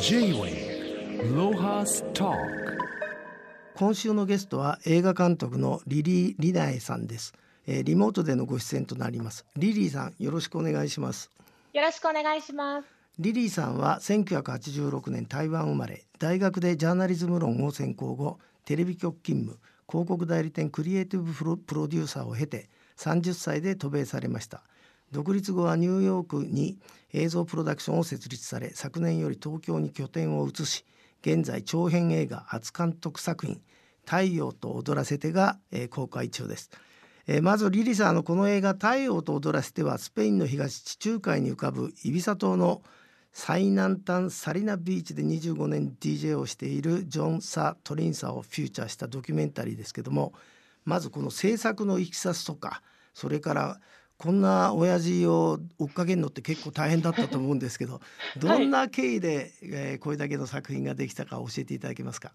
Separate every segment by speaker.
Speaker 1: J-Way ロハスタ
Speaker 2: 今週のゲストは映画監督のリリー・リナエさんです、えーリモートでのご出演となります。リリーさんよろしくお願いします。
Speaker 3: よろしくお願いします。
Speaker 2: リリーさんは1986年台湾生まれ。大学でジャーナリズム論を専攻後テレビ局勤務広告代理店クリエイティブプロプロデューサーを経て30歳で渡米されました独立後はニューヨークに映像プロダクションを設立され昨年より東京に拠点を移し現在長編映画初監督作品「太陽と踊らせてが」えー公開中です。えーまずリリさんのこの映画「太陽と踊らせて」はスペインの東地中海に浮かぶイビサ島の最南端サリナビーチで25年 DJ をしているジョン・サ・トリンサをフューチャーしたドキュメンタリーですけどもまずこの制作のいきさつとかそれからこんな親父を追っかけるのって結構大変だったと思うんですけどどんな経緯で、えーこれだけの作品ができたか教えていただけますか？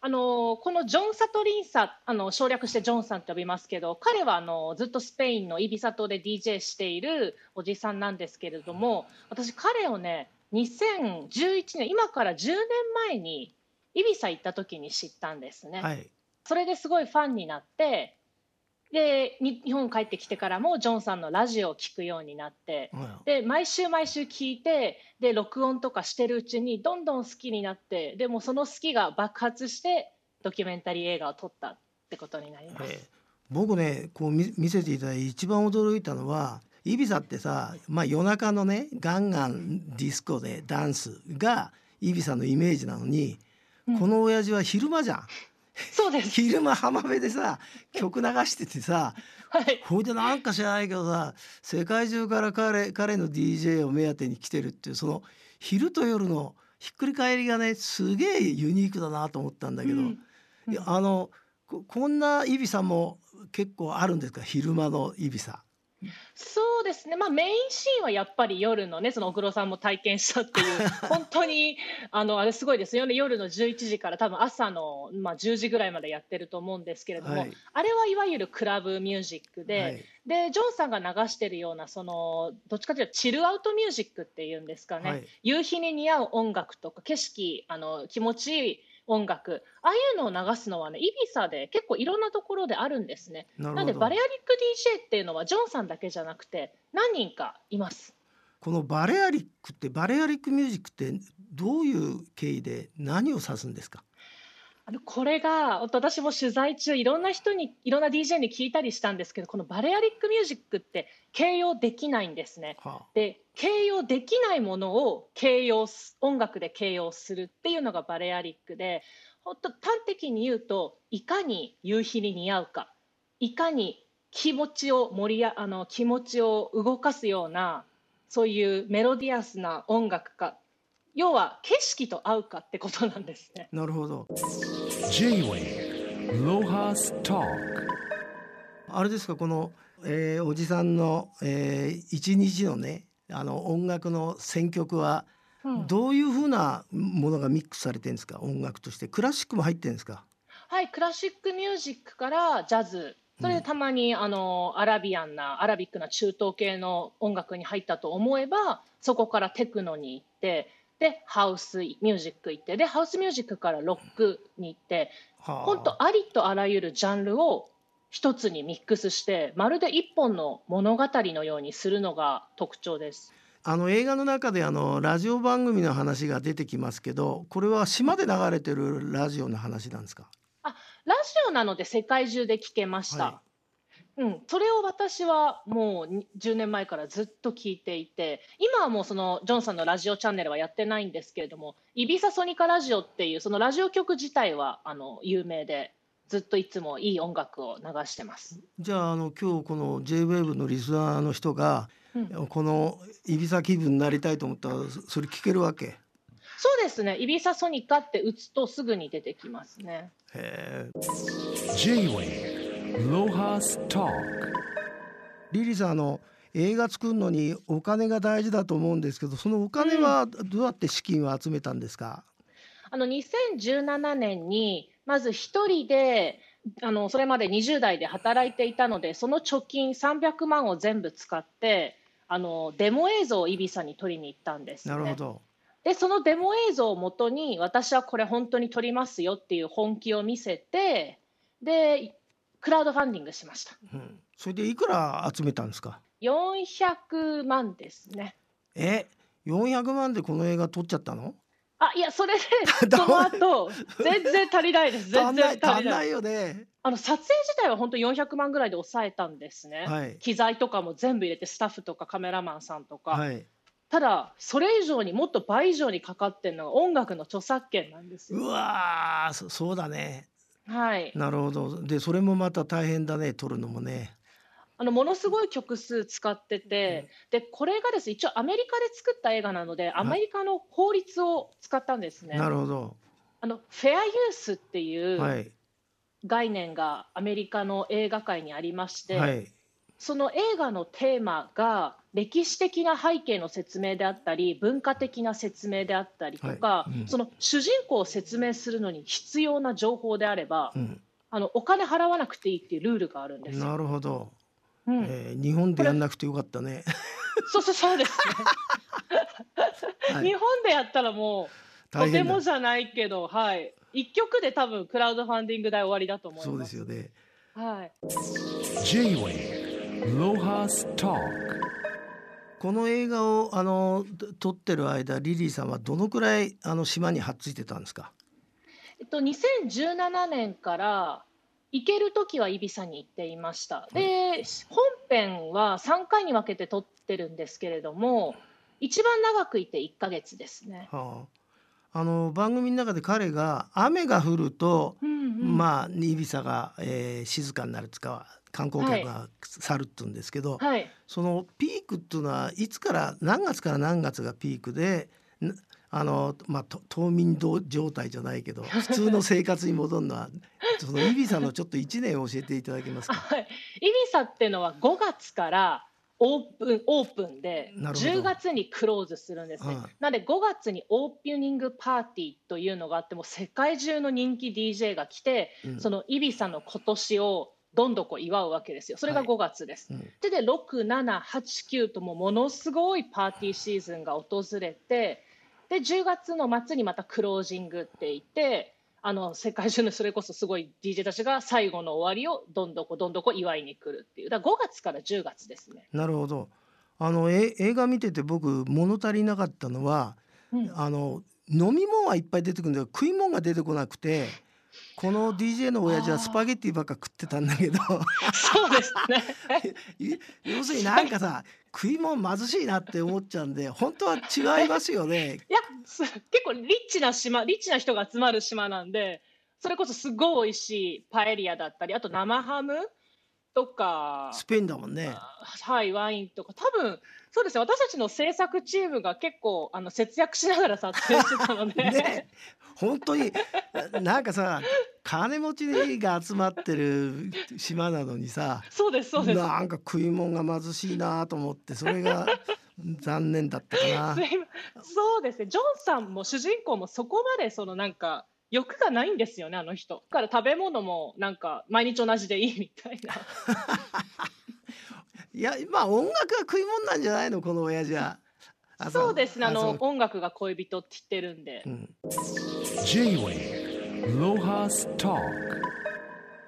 Speaker 3: あのこのジョン・サトリンサあの省略してジョンさんと呼びますけど彼はあのずっとスペインのイビサ島で DJ しているおじさんなんですけれども私彼をね2011年今から10年前にイビサ行った時に知ったんですね。
Speaker 2: はい、
Speaker 3: それですごいファンになってでに日本帰ってきてからもジョンさんのラジオを聞くようになってで毎週毎週聞いてで録音とかしてるうちにどんどん好きになってでもその好きが爆発してドキュメンタリー映画を撮ったってことになります。
Speaker 2: ええ。僕ねこう見見せていただいて一番驚いたのはイビサってさ、まあ、夜中のねガンガンディスコでダンスがイビサのイメージなのに、
Speaker 3: うん。
Speaker 2: この親父は昼間じゃん
Speaker 3: そうです、
Speaker 2: 昼間浜辺でさ曲流しててさ
Speaker 3: はい、
Speaker 2: ほいでなんか知らないけどさ世界中から彼彼の DJ を目当てに来てるっていうその昼と夜のひっくり返りがねすげえユニークだなと思ったんだけど、
Speaker 3: うん。
Speaker 2: いやあのここんなイビサも結構あるんですか？昼間のイビサ。
Speaker 3: そうですね、まあ、メインシーンはやっぱり夜のね、その小黒さんも体験したっていう、本当にあのあれすごいですよね、夜の11時から多分朝の、まあ、10時ぐらいまでやってると思うんですけれども、
Speaker 2: はい。
Speaker 3: あれはいわゆるクラブミュージックで、
Speaker 2: はい。
Speaker 3: でジョンさんが流してるようなそのどっちかというとチルアウトミュージックっていうんですかね、
Speaker 2: はい。
Speaker 3: 夕日に似合う音楽とか景色あの気持ちいい音楽ああいうのを流すのはねイビサで結構いろんなところであるんですね。
Speaker 2: なるほど
Speaker 3: なんでバレアリック DJ っていうのはジョンさんだけじゃなくて何人かいます。
Speaker 2: このバレアリックってバレアリックミュージックってどういう経緯で何を指すんですか？
Speaker 3: あのこれが私も取材中いろんな人にいろんな DJ に聞いたりしたんですけどこのバレアリックミュージックって形容できないんですね。
Speaker 2: はあ
Speaker 3: で形容できないものを形容す音楽で形容するっていうのがバレアリックで本当端的に言うといかに夕日に似合うかいかに気持ちを盛りやあの気持ちを動かすようなそういうメロディアスな音楽か要は景色と合うかってことなんですね。
Speaker 2: なるほど
Speaker 1: J-Way ロハスタ
Speaker 2: あれですかこの、えーおじさんの、えー一日のねあの音楽の選曲は
Speaker 3: うん。
Speaker 2: どういうふうなものがミックスされてるんですか？音楽として。クラシックも入ってるんですか？
Speaker 3: はい、クラシックミュージックからジャズ、それでたまに、あのアラビアンな、アラビックな中東系の音楽に入ったと思えば、そこからテクノに行って、で、ハウスミュージック行って、で、ハウスミュージックからロックに行って、
Speaker 2: はあ。
Speaker 3: 本当ありとあらゆるジャンルを一つにミックスして、まるで一本の物語のようにするのが特徴です。
Speaker 2: あの映画の中であのラジオ番組の話が出てきますけどこれは島で流れてるラジオの話なんですか？
Speaker 3: ラジオなので世界中で聞けました。
Speaker 2: は
Speaker 3: うん、それを私はもうに10年前からずっと聞いていて今はもうそのジョンさんのラジオチャンネルはやってないんですけれどもイビサソニカラジオっていうそのラジオ局自体はあの有名でずっといつもいい音楽を流してます。
Speaker 2: じゃああの今日この JWAVE のリスナーの人が、
Speaker 3: うん。
Speaker 2: このイビサ気分になりたいと思ったらそそれ聞けるわけ？
Speaker 3: そうですね。イビサソニカって打つとすぐに出てきますね。
Speaker 2: へえ
Speaker 1: J-Way ロハスタ
Speaker 2: リリーさんあの映画作るのにお金が大事だと思うんですけどそのお金はどうやって資金を集めたんですか、
Speaker 3: あの2017年にまず一人であのそれまで20代で働いていたのでその貯金300万を全部使ってあのデモ映像をイビサに撮りに行ったんです、ね。
Speaker 2: なるほど。
Speaker 3: でそのデモ映像をもとに私はこれ本当に撮りますよっていう本気を見せてでクラウドファンディングしました。
Speaker 2: うん、それでいくら集めたんですか
Speaker 3: ？400万ですね。
Speaker 2: え？400万でこの映画撮っちゃったの？
Speaker 3: あいやそれで その後全然足りないです。全然足りな
Speaker 2: いいよね。
Speaker 3: あの撮影自体は本当400万ぐらいで抑えたんですね、
Speaker 2: はい。
Speaker 3: 機材とかも全部入れてスタッフとかカメラマンさんとか、
Speaker 2: はい。
Speaker 3: ただそれ以上にもっと倍以上にかかってるのが音楽の著作権なんです
Speaker 2: う
Speaker 3: よ
Speaker 2: わーそそうだね。
Speaker 3: はい。
Speaker 2: なるほど。でそれもまた大変だね撮るのもね
Speaker 3: あのものすごい曲数使ってて、でこれがですね一応アメリカで作った映画なのでアメリカの法律を使ったんですね。
Speaker 2: なるほど。
Speaker 3: あのフェアユースっていう
Speaker 2: はい。
Speaker 3: 概念がアメリカの映画界にありまして、
Speaker 2: はい。
Speaker 3: その映画のテーマが歴史的な背景の説明であったり文化的な説明であったりとか、
Speaker 2: はい。うん。
Speaker 3: その主人公を説明するのに必要な情報であれば、
Speaker 2: うん。
Speaker 3: あのお金払わなくていいっていうルールがあるんですよ。
Speaker 2: なるほど、
Speaker 3: うん。
Speaker 2: えー日本でやんなくてよかったね。
Speaker 3: そうそうそうですね。
Speaker 2: はい。
Speaker 3: 日本でやったらもうとてもじゃないけど、はい、一曲で多分クラウドファンディング代終わりだと思います。
Speaker 2: そうですよね。
Speaker 3: はい。
Speaker 1: J-Wave Lohas Talk
Speaker 2: この映画をあの撮ってる間リリーさんはどのくらいあの島にはっついてたんですか？
Speaker 3: えっと2017年から行ける時はイビサに行っていました。で、本編は3回に分けて撮ってるんですけれども、一番長くいて1ヶ月ですね。
Speaker 2: はあ、あの番組の中で彼が雨が降ると、
Speaker 3: うんうん
Speaker 2: まあイビサが、えー静かになるつか観光客が去るって言うんですけど、
Speaker 3: はい。
Speaker 2: そのピークっていうのはいつから何月から何月がピークでなあの、まあ、と冬眠ど状態じゃないけど普通の生活に戻るのは そのイビサのちょっと1年教えていただけますか？
Speaker 3: はい、イビサっていうのは5月からオープンオープンで
Speaker 2: なるほど
Speaker 3: 10月にクローズするんですね。
Speaker 2: はい
Speaker 3: なので5月にオープニングパーティーというのがあってもう世界中の人気 DJ が来て、
Speaker 2: うん
Speaker 3: そのイビサの今年をどんどこ祝うわけですよ。それが
Speaker 2: はい
Speaker 3: 5月です。
Speaker 2: うん
Speaker 3: でで6、7、8、9ともものすごいパーティーシーズンが訪れてで10月の末にまたクロージングって言ってあの世界中のそれこそすごい DJ たちが最後の終わりをどんどこどんどこ祝いに来るっていう。だから5月から10月ですね。
Speaker 2: なるほど。あのえ映画見てて僕物足りなかったのは
Speaker 3: うん。
Speaker 2: あの飲み物はいっぱい出てくるんだけど食い物が出てこなくてこの DJ の親父はスパゲッティばっか食ってたんだけど
Speaker 3: そうですね。
Speaker 2: い 要するになんかさ食い物貧しいなって思っちゃうんで本当は違いますよね。
Speaker 3: いやす結構リッチな島リッチな人が集まる島なんでそれこそすごい美味しいパエリアだったりあと生ハムとか。
Speaker 2: スペインだもんね。
Speaker 3: はい、ワインとか、多分そうですね、私たちの制作チームが結構あの節約しながら撮影してたので、
Speaker 2: ね。本当にななんかさ金持ちが集まってる島なのにさ
Speaker 3: そうです、そうです。
Speaker 2: なんか食い物が貧しいなと思ってそれが残念だったかな。
Speaker 3: そうですね、ジョンさんも主人公もそこまでそのなんか欲がないんですよね、あの人。だから食べ物もなんか毎日同じでいいみたいな。
Speaker 2: いやまあ音楽が食い物なんじゃないの？この親父は。あ
Speaker 3: そうですね、あの
Speaker 2: そ
Speaker 3: 音楽が恋人って言ってるんで
Speaker 2: う。ん
Speaker 1: J-Wave Lohas Talk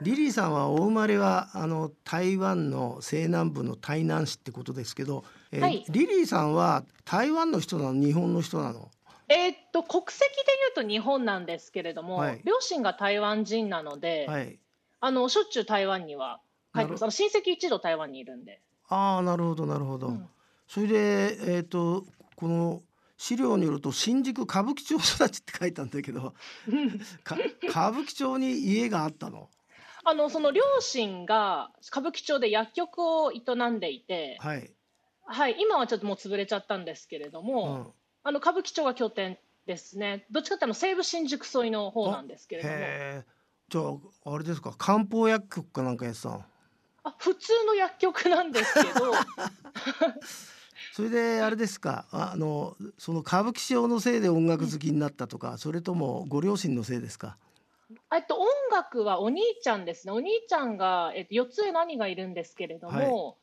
Speaker 2: リリーさんはお生まれはあの台湾の西南部の台南市ってことですけど、えー
Speaker 3: はい
Speaker 2: リリーさんは台湾の人なの？日本の人なの？
Speaker 3: えーっと国籍でいうと日本なんですけれども、
Speaker 2: はい。
Speaker 3: 両親が台湾人なので、
Speaker 2: はい。
Speaker 3: あのしょっちゅう台湾には帰ってます。親戚一同台湾にいるんで。
Speaker 2: ああなるほどなるほど、
Speaker 3: うん。
Speaker 2: それでえっ、とこの資料によると新宿歌舞伎町育ちって書いたんだけどか歌舞伎町に家があったの？
Speaker 3: あのその両親が歌舞伎町で薬局を営んでいて、
Speaker 2: はい、
Speaker 3: はい、今はちょっともう潰れちゃったんですけれど
Speaker 2: う
Speaker 3: も、
Speaker 2: ん、
Speaker 3: あの歌舞伎町が拠点ですね。どっちかっていうと西武新宿沿いの方なんですけれども、
Speaker 2: じゃああれですか？漢方薬局かなんかやってたの？
Speaker 3: あ普通の薬局なんですけど、
Speaker 2: それであれですか？ああのその歌舞伎町のせいで音楽好きになったとか、それともご両親のせいですか？
Speaker 3: えっと音楽はお兄ちゃんですね。お兄ちゃんがえっと四つ上兄がいるんですけれども、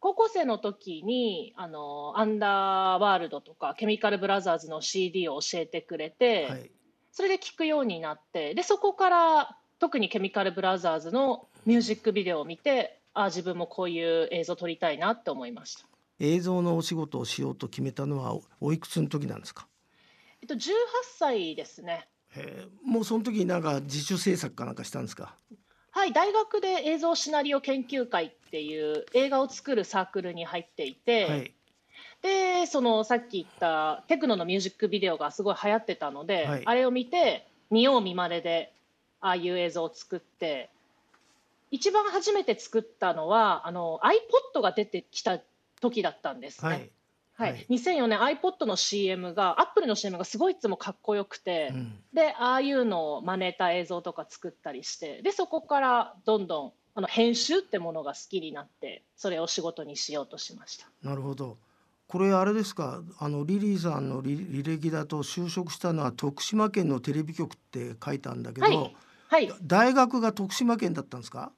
Speaker 3: 高校生の時にあのアンダーワールドとかケミカルブラザーズの CD を教えてくれて、
Speaker 2: はい
Speaker 3: それで聞くようになってでそこから特にケミカルブラザーズのミュージックビデオを見てあ自分もこういう映像撮りたいなって思いました。
Speaker 2: 映像のお仕事をしようと決めたのはおおいくつの時なんですか？
Speaker 3: えっと、18歳ですね。
Speaker 2: へえもうその時になんか自主制作かなんかしたんですか？
Speaker 3: はい、大学で映像シナリオ研究会っていう映画を作るサークルに入っていて、
Speaker 2: はい。
Speaker 3: でそのさっき言ったテクノのミュージックビデオがすごい流行ってたので、
Speaker 2: はい。
Speaker 3: あれを見て見よう見まねでああいう映像を作って一番初めて作ったのはあの iPod が出てきた時だったんですね。
Speaker 2: はい、
Speaker 3: はい。
Speaker 2: はい。
Speaker 3: 2004年 iPod の CM が Apple の CM がすごいいつもかっこよくて、
Speaker 2: うん。
Speaker 3: でああいうのを真似た映像とか作ったりしてでそこからどんどんあの編集ってものが好きになってそれを仕事にしようとしました。
Speaker 2: なるほど。これあれですか？あのリリーさんの履履歴だと就職したのは徳島県のテレビ局って書いたんだけど、
Speaker 3: はい。はい、
Speaker 2: 大学が徳島県だったんですか？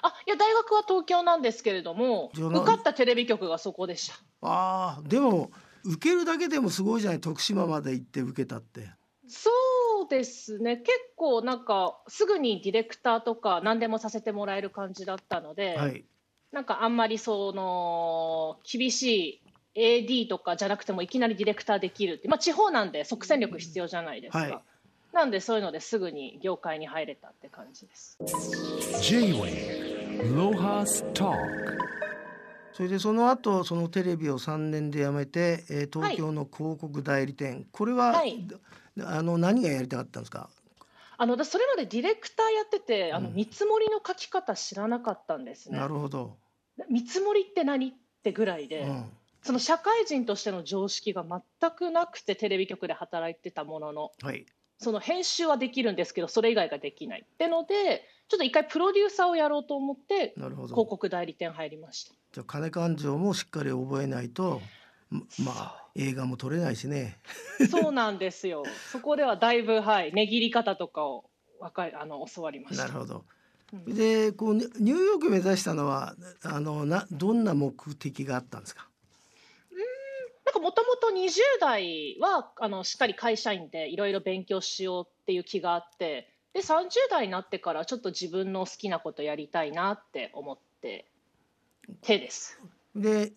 Speaker 3: あいや大学は東京なんですけれども受かったテレビ局がそこでした。
Speaker 2: ああでも受けるだけでもすごいじゃない？徳島まで行って受けたって。
Speaker 3: そうですね。結構なんかすぐにディレクターとか何でもさせてもらえる感じだったので、
Speaker 2: はい。
Speaker 3: なんかあんまりその厳しい AD とかじゃなくてもいきなりディレクターできるって、まあ、地方なんで即戦力必要じゃないですか、
Speaker 2: はい。
Speaker 3: なんでそういうのですぐに業界に入れたって感じです。
Speaker 1: Talk
Speaker 2: それでその後そのテレビを3年で辞めて、えー東京の広告代理店、これは、
Speaker 3: はい。
Speaker 2: あの何がやりたかったんですか？
Speaker 3: あの私それまでディレクターやっててあの
Speaker 2: うん
Speaker 3: 見積もりの書き方知らなかったんですね。
Speaker 2: な。るほど、
Speaker 3: 見積もりって何ってぐらいで、
Speaker 2: うん。
Speaker 3: その社会人としての常識が全くなくてテレビ局で働いてたものの。
Speaker 2: はい。
Speaker 3: その編集はできるんですけどそれ以外ができないってのでちょっと一回プロデューサーをやろうと思って広告代理店入りました。
Speaker 2: じゃあ金勘定もしっかり覚えないとままあ映画も撮れないしね。
Speaker 3: そうなんですよ。そこではだいぶはい値切り方とかをわかりあの教わりました。
Speaker 2: なるほど。
Speaker 3: うん。
Speaker 2: でこうニニューヨーク目指したのはあのなどんな目的があったんですか？
Speaker 3: なんかもともと20代はあのしっかり会社員でいろいろ勉強しようっていう気があってで30代になってからちょっと自分の好きなことやりたいなって思って手です。
Speaker 2: で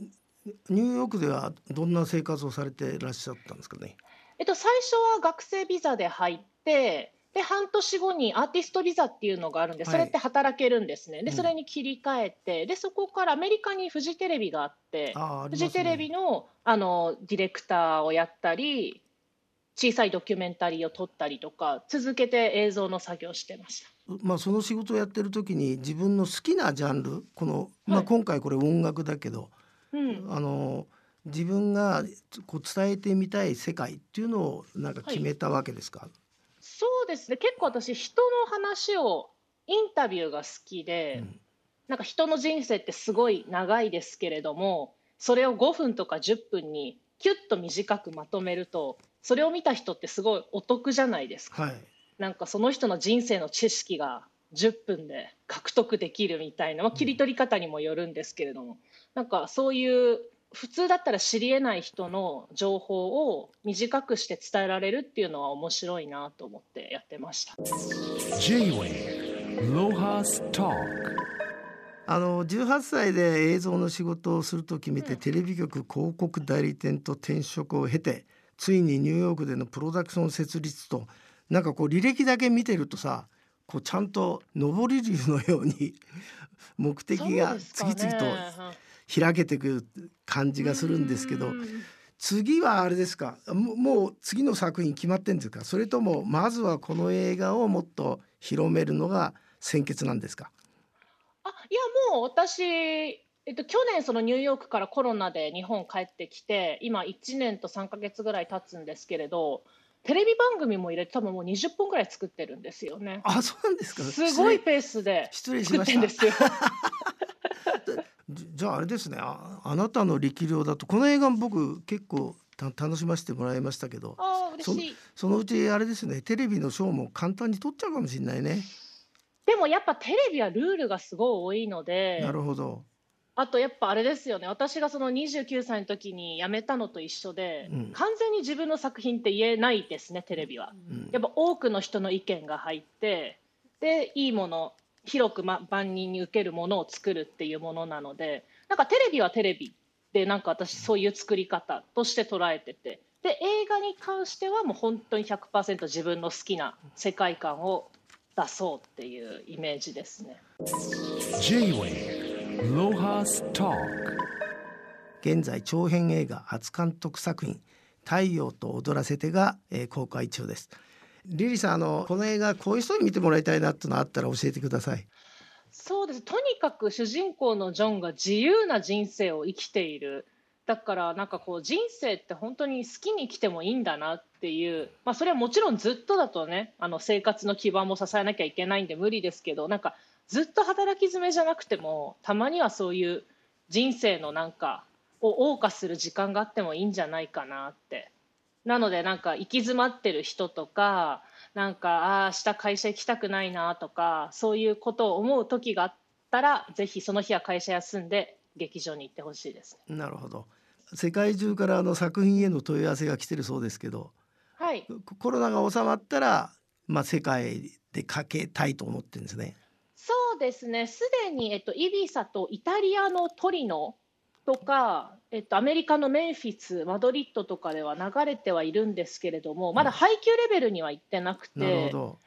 Speaker 2: ニューヨークではどんな生活をされていらっしゃったんですかね？
Speaker 3: えっと、最初は学生ビザで入ってで半年後にアーティストビザっていうのがあるんで
Speaker 2: はい。
Speaker 3: それって働けるんですね、
Speaker 2: うん。
Speaker 3: でそれに切り替えてでそこからアメリカにフジテレビがあって
Speaker 2: あああり
Speaker 3: フジテレビのあのディレクターをやったり小さいドキュメンタリーを撮ったりとか続けて映像の作業をしてました。
Speaker 2: まあ、その仕事をやってる時に自分の好きなジャンルこの、まあ、
Speaker 3: はい
Speaker 2: 今回これ音楽だけど、
Speaker 3: うん、
Speaker 2: あの自分がこう伝えてみたい世界っていうのをなんか決めたわけですか、
Speaker 3: そうですね。結構私人の話をインタビューが好きで、
Speaker 2: うん。
Speaker 3: なんか人の人生ってすごい長いですけれどもそれを5分とか10分にキュッと短くまとめるとそれを見た人ってすごいお得じゃないですか。
Speaker 2: はい
Speaker 3: なんかその人の人生の知識が10分で獲得できるみたいな、まあ、切り取り方にもよるんですけれども、なんかそういう普通だったら知りえない人の情報を短くして伝えられるっていうのは面白いなと思ってやってました。
Speaker 1: J-Wave Lohas Talk
Speaker 2: あの18歳で映像の仕事をすると決めて、
Speaker 3: うん
Speaker 2: テレビ局広告代理店と転職を経てついにニューヨークでのプロダクション設立となんかこう履歴だけ見てるとさこうちゃんと上り竜のように 目的が次々と開けてくる感じがするんですけど
Speaker 3: うん。
Speaker 2: 次はあれですか？ももう次の作品決まってんですか？それともまずはこの映画をもっと広めるのが先決なんですか？
Speaker 3: あいやもう私、えっと、去年そのニューヨークからコロナで日本帰ってきて今1年と3ヶ月ぐらい経つんですけれどテレビ番組も入れて多分もう20本ぐらい作ってるんですよね。
Speaker 2: あそうなんですか？
Speaker 3: すごいペースで
Speaker 2: 失礼し
Speaker 3: 作ってんですよ。
Speaker 2: じじゃああれですねああなたの力量だとこの映画も僕結構た楽しませてもらいましたけど
Speaker 3: ああ嬉しい。
Speaker 2: そのうちあれですねテレビのショーも簡単に撮っちゃうかもしれないね。
Speaker 3: でもやっぱテレビはルールがすごい多いので
Speaker 2: なるほど
Speaker 3: あとやっぱあれですよね私がその29歳の時に辞めたのと一緒で、
Speaker 2: うん
Speaker 3: 完全に自分の作品って言えないですねテレビは。
Speaker 2: うん
Speaker 3: やっぱ多くの人の意見が入ってでいいもの広く、ま、万人に受けるものを作るっていうものなのでなんかテレビはテレビでなんか私そういう作り方として捉えててで映画に関してはもう本当に100%自分の好きな世界観を出そうっていうイメージですね。
Speaker 1: Talk
Speaker 2: 現在長編映画初監督作品「太陽と踊らせてが」えー公開中です。リリーさんあのこの映画こういう人に見てもらいたいなってのあったら教えてください。
Speaker 3: そうです。とにかく主人公のジョンが自由な人生を生きているだからなんかこう人生って本当に好きに生きてもいいんだなっていう、まあ、それはもちろんずっとだとねあの生活の基盤も支えなきゃいけないんで無理ですけどなんかずっと働き詰めじゃなくてもたまにはそういう人生のなんかを謳歌する時間があってもいいんじゃないかなって。なのでなんか行き詰まってる人とかなんかああ明日会社行きたくないなとかそういうことを思う時があったらぜひその日は会社休んで劇場に行ってほしいですね。
Speaker 2: なるほど。世界中からあの作品への問い合わせが来てるそうですけど
Speaker 3: はい。
Speaker 2: ココロナが収まったら、まあ、世界でかけたいと思ってるんですね。
Speaker 3: そうですね。すでに、えっと、イビサとイタリアのトリノとか、えっと、アメリカのメンフィスマドリッドとかでは流れてはいるんですけれどもまだ配給レベルには行ってなくて、
Speaker 2: なるほど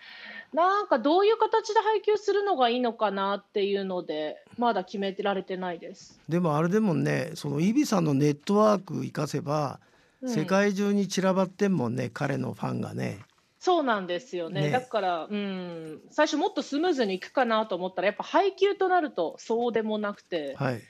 Speaker 3: なんかどういう形で配給するのがいいのかなっていうのでまだ決められてないです。
Speaker 2: でもあれでもねそのイビさんのネットワーク生かせば、
Speaker 3: うん。
Speaker 2: 世界中に散らばってんもんね彼のファンがね。
Speaker 3: そうなんですよね。
Speaker 2: ね。
Speaker 3: だから、うん、最初もっとスムーズにいくかなと思ったらやっぱ配給となるとそうでもなくて。
Speaker 2: はい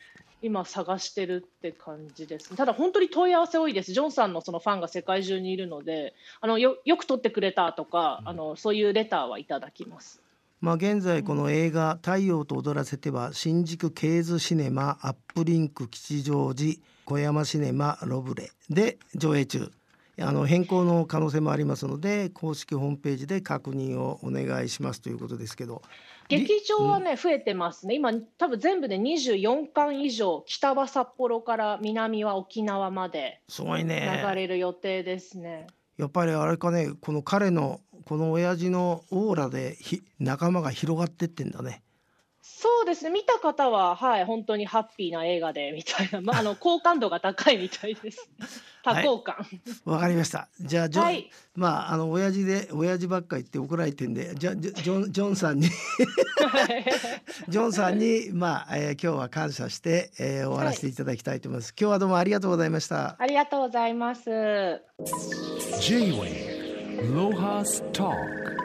Speaker 3: 今探してるって感じです。ただ本当に問い合わせ多いです。ジョンさんのそのファンが世界中にいるのであのよよく撮ってくれたとか、あのそういうレターはいただきます。
Speaker 2: まあ現在この映画「太陽と踊らせて」は新宿ケーズシネマアップリンク吉祥寺小山シネマロブレで上映中あの変更の可能性もありますので公式ホームページで確認をお願いしますということですけど。
Speaker 3: 劇場はね、増えてますね、今、多分全部で24巻以上、北は札幌から南は沖縄まで
Speaker 2: すごい
Speaker 3: 流
Speaker 2: ね
Speaker 3: れる予定ですね。
Speaker 2: やっぱりあれかねこの彼のこの親父のオーラでひ仲間が広がってってんだね
Speaker 3: そうですね、見た方は、はい、本当にハッピーな映画でみたいな、まあ、あの 好感度が高いみたいです。多幸感。
Speaker 2: わかりました。じゃあジョン、
Speaker 3: はい。
Speaker 2: まああの親父で親父ばっか言って怒られてんでじゃあジョジョンジョンさんに ジョンさんにまあ、えー今日は感謝して、えー終わらせていただきたいと思います、今日はどうもありがとうございました。
Speaker 3: ありがとうございます。
Speaker 1: J-Wave Lohas Talk